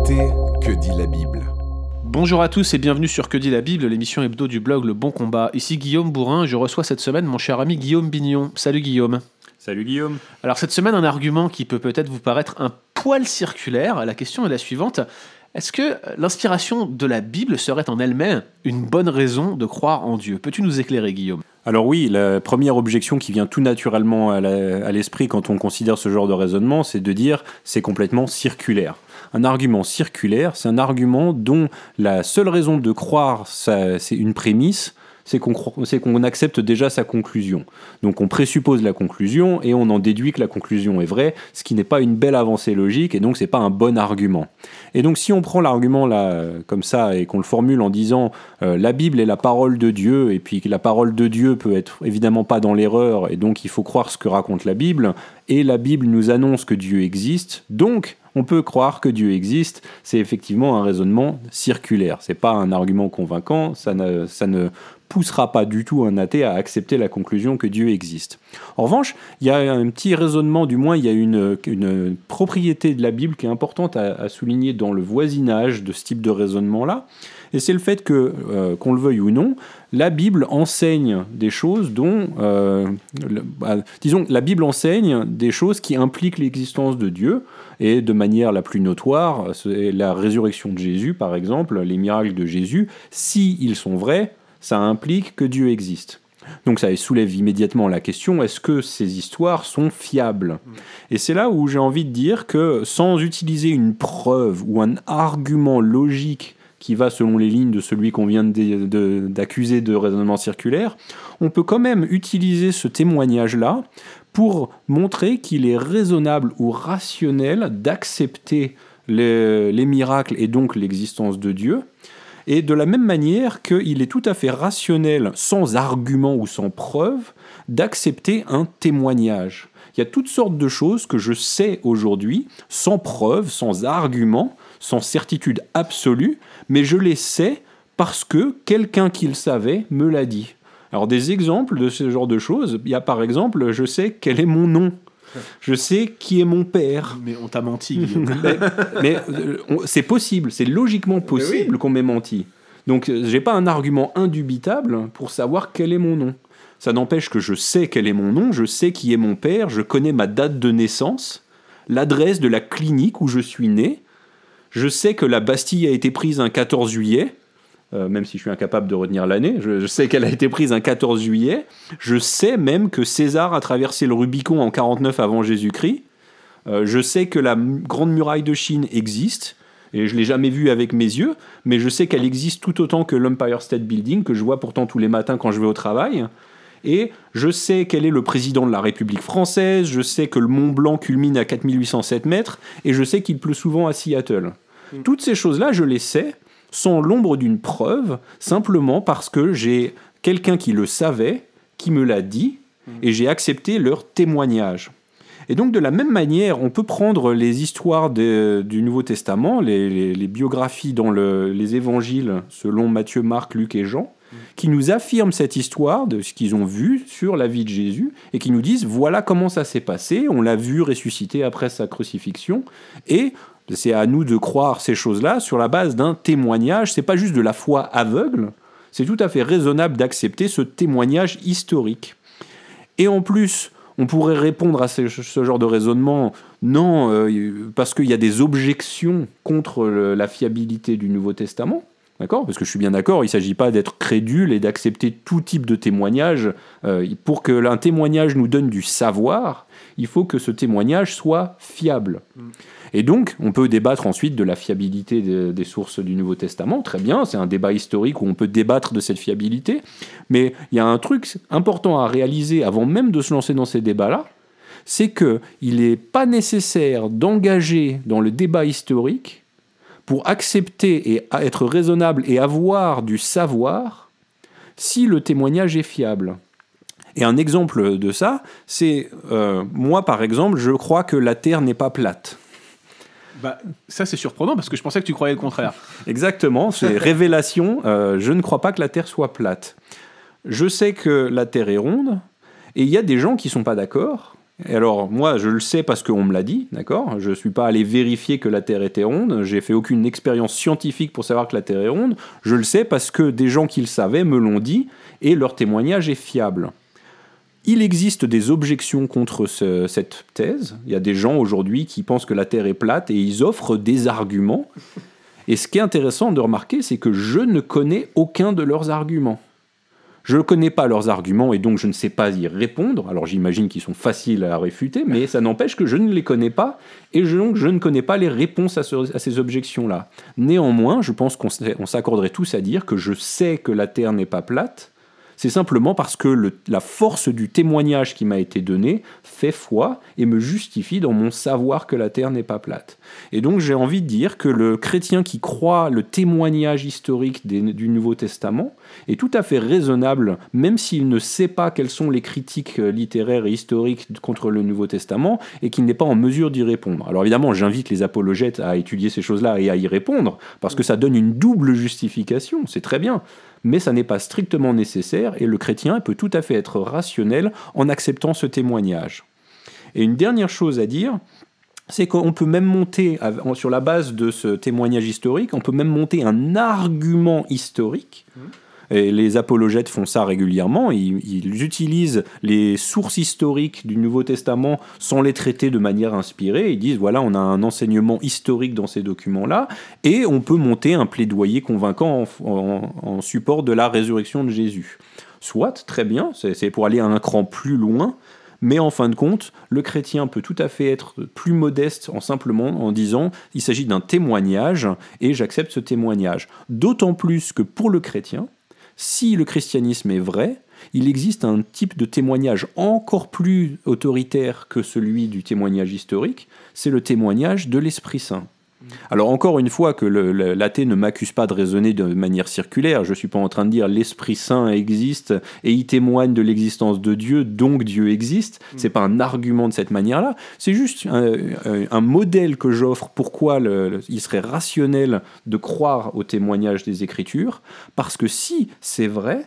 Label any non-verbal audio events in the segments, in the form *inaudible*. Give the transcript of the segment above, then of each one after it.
écoutez Que dit la Bible Bonjour à tous et bienvenue sur Que dit la Bible, l'émission hebdo du blog Le Bon Combat. Ici Guillaume Bourrin, je reçois cette semaine mon cher ami Guillaume Bignon. Salut Guillaume. Salut Guillaume. Alors cette semaine, un argument qui peut peut-être vous paraître un poil circulaire. La question est la suivante. Est-ce que l'inspiration de la Bible serait en elle-même une bonne raison de croire en Dieu? Peux-tu nous éclairer Guillaume? Alors oui, la première objection qui vient tout naturellement à l'esprit quand on considère ce genre de raisonnement, c'est de dire c'est complètement circulaire. Un argument circulaire, c'est un argument dont la seule raison de croire, c'est une prémisse, c'est qu'on accepte déjà sa conclusion. Donc on présuppose la conclusion et on en déduit que la conclusion est vraie, ce qui n'est pas une belle avancée logique et donc c'est pas un bon argument. Et donc si on prend l'argument là comme ça et qu'on le formule en disant euh, la Bible est la parole de Dieu et puis que la parole de Dieu peut être évidemment pas dans l'erreur et donc il faut croire ce que raconte la Bible et la Bible nous annonce que Dieu existe, donc on peut croire que Dieu existe, c'est effectivement un raisonnement circulaire. C'est pas un argument convaincant, ça ne, ça ne poussera pas du tout un athée à accepter la conclusion que Dieu existe. En revanche, il y a un petit raisonnement, du moins il y a une, une propriété de la Bible qui est importante à, souligner dans le voisinage de ce type de raisonnement-là, et c'est le fait que, euh, qu'on le veuille ou non, la Bible enseigne des choses dont, euh, bah, disons, la Bible enseigne des choses qui impliquent l'existence de Dieu, et de manière la plus notoire, la résurrection de Jésus, par exemple, les miracles de Jésus, si ils sont vrais, ça implique que Dieu existe. Donc ça soulève immédiatement la question, est-ce que ces histoires sont fiables? Et c'est là où j'ai envie de dire que sans utiliser une preuve ou un argument logique qui va selon les lignes de celui qu'on vient d'accuser de, raisonnement circulaire, on peut quand même utiliser ce témoignage-là pour montrer qu'il est raisonnable ou rationnel d'accepter les miracles et donc l'existence de Dieu, et de la même manière qu'il est tout à fait rationnel, sans argument ou sans preuve, d'accepter un témoignage. Il y a toutes sortes de choses que je sais aujourd'hui, sans preuve, sans argument, sans certitude absolue, mais je les sais parce que quelqu'un qui le savait me l'a dit. Alors des exemples de ce genre de choses, il y a par exemple, je sais quel est mon nom. Je sais qui est mon père. Mais on t'a menti. *laughs* Mais, mais, euh, c'est possible, c'est logiquement possible qu'on m'ait menti. Donc euh, j'ai pas un argument indubitable pour savoir quel est mon nom. Ça n'empêche que je sais quel est mon nom, je sais qui est mon père, je connais ma date de naissance, l'adresse de la clinique où je suis né, je sais que la Bastille a été prise un 14 juillet, euh, même si je suis incapable de retenir l'année, je, je sais qu'elle a été prise un 14 juillet, je sais même que César a traversé le Rubicon en 49 avant Jésus-Christ, euh, je sais que la Grande Muraille de Chine existe, et je l'ai jamais vue avec mes yeux, mais je sais qu'elle existe tout autant que l'Empire State Building, que je vois pourtant tous les matins quand je vais au travail. Et je sais quel est le président de la République française, je sais que le Mont Blanc culmine à 4807 mètres, et je sais qu'il pleut souvent à Seattle. Toutes ces choses-là, je les sais sans l'ombre d'une preuve, simplement parce que j'ai quelqu'un qui le savait, qui me l'a dit, et j'ai accepté leur témoignage. Et donc, de la même manière, on peut prendre les histoires de- du Nouveau Testament, les, les- les biographies dans le- les évangiles, selon Matthieu, Marc, Luc et Jean, qui nous affirment cette histoire de ce qu'ils ont vu sur la vie de Jésus, et qui nous disent voilà comment ça s'est passé, on l'a vu ressusciter après sa crucifixion, et c'est à nous de croire ces choses-là sur la base d'un témoignage, c'est pas juste de la foi aveugle, c'est tout à fait raisonnable d'accepter ce témoignage historique. Et en plus, on pourrait répondre à ce, genre de raisonnement, non, euh, parce qu'il y a des objections contre la fiabilité du Nouveau Testament. D'accord? Parce que je suis bien d'accord, il ne s'agit pas d'être crédule et d'accepter tout type de témoignage. Euh, pour que un témoignage nous donne du savoir, il faut que ce témoignage soit fiable. Et donc, on peut débattre ensuite de la fiabilité des, des sources du Nouveau Testament. Très bien, c'est un débat historique où on peut débattre de cette fiabilité. Mais il y a un truc important à réaliser avant même de se lancer dans ces débats-là, c'est que il n'est pas nécessaire d'engager dans le débat historique pour accepter et être raisonnable et avoir du savoir si le témoignage est fiable. Et un exemple de ça, c'est euh, moi par exemple, je crois que la Terre n'est pas plate. Bah, ça c'est surprenant parce que je pensais que tu croyais le contraire. *laughs* Exactement, c'est *laughs* révélation. euh, je ne crois pas que la Terre soit plate. Je sais que la Terre est ronde, et il y a des gens qui sont pas d'accord, Et alors, moi, je le sais parce qu'on me l'a dit, d'accord? Je ne suis pas allé vérifier que la Terre était ronde, j'ai fait aucune expérience scientifique pour savoir que la Terre est ronde, je le sais parce que des gens qui le savaient me l'ont dit, et leur témoignage est fiable. Il existe des objections contre cette thèse. Il y a des gens aujourd'hui qui pensent que la Terre est plate et ils offrent des arguments. Et ce qui est intéressant de remarquer, c'est que je ne connais aucun de leurs arguments. Je ne connais pas leurs arguments et donc je ne sais pas y répondre. Alors j'imagine qu'ils sont faciles à réfuter, mais ça n'empêche que je ne les connais pas et donc je ne connais pas les réponses à, à ces objections-là. Néanmoins, je pense qu'on s'accorderait tous à dire que je sais que la Terre n'est pas plate c'est simplement parce que la force du témoignage qui m'a été donné fait foi et me justifie dans mon savoir que la Terre n'est pas plate. Et donc j'ai envie de dire que le chrétien qui croit le témoignage historique du Nouveau Testament est tout à fait raisonnable, même s'il ne sait pas quelles sont les critiques euh, littéraires et historiques contre le Nouveau Testament et qu'il n'est pas en mesure d'y répondre. Alors évidemment, j'invite les apologètes à étudier ces choses-là et à y répondre, parce que ça donne une double justification, c'est très bien mais ça n'est pas strictement nécessaire et le chrétien peut tout à fait être rationnel en acceptant ce témoignage. Et une dernière chose à dire, c'est qu'on peut même monter, sur la base de ce témoignage historique, on peut même monter un argument historique. Mmh. Et les apologètes font ça régulièrement. Ils, utilisent les sources historiques du Nouveau Testament sans les traiter de manière inspirée. Ils disent voilà, on a un enseignement historique dans ces documents-là, et on peut monter un plaidoyer convaincant en, support de la résurrection de Jésus. Soit, très bien, c'est pour aller un cran plus loin. Mais en fin de compte, le chrétien peut tout à fait être plus modeste en simplement en disant il s'agit d'un témoignage et j'accepte ce témoignage. D'autant plus que pour le chrétien, si le christianisme est vrai, il existe un type de témoignage encore plus autoritaire que celui du témoignage historique, c'est le témoignage de l'Esprit Saint. Alors encore une fois que l'athée ne m'accuse pas de raisonner de manière circulaire, je ne suis pas en train de dire l'Esprit Saint existe et il témoigne de l'existence de Dieu, donc Dieu existe. Mm. C'est pas un argument de cette manière-là, c'est juste un, modèle que j'offre pourquoi il serait rationnel de croire au témoignage des Écritures, parce que si c'est vrai,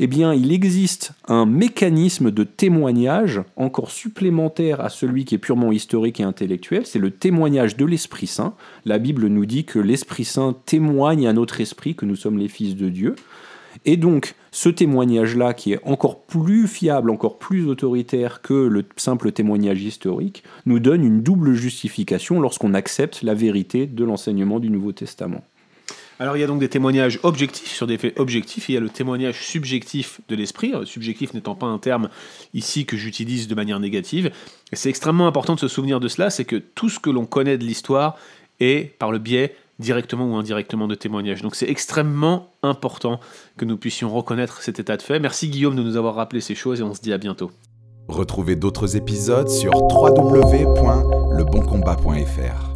eh bien, il existe un mécanisme de témoignage encore supplémentaire à celui qui est purement historique et intellectuel, c'est le témoignage de l'Esprit Saint. La Bible nous dit que l'Esprit Saint témoigne à notre esprit que nous sommes les fils de Dieu. Et donc, ce témoignage-là, qui est encore plus fiable, encore plus autoritaire que le simple témoignage historique, nous donne une double justification lorsqu'on accepte la vérité de l'enseignement du Nouveau Testament. Alors il y a donc des témoignages objectifs sur des faits objectifs, il y a le témoignage subjectif de l'esprit, euh, subjectif n'étant pas un terme ici que j'utilise de manière négative. C'est extrêmement important de se souvenir de cela, c'est que tout ce que l'on connaît de l'histoire est par le biais directement ou indirectement de témoignages. Donc c'est extrêmement important que nous puissions reconnaître cet état de fait. Merci Guillaume de nous avoir rappelé ces choses et on se dit à bientôt. Retrouvez d'autres épisodes sur www.leboncombat.fr.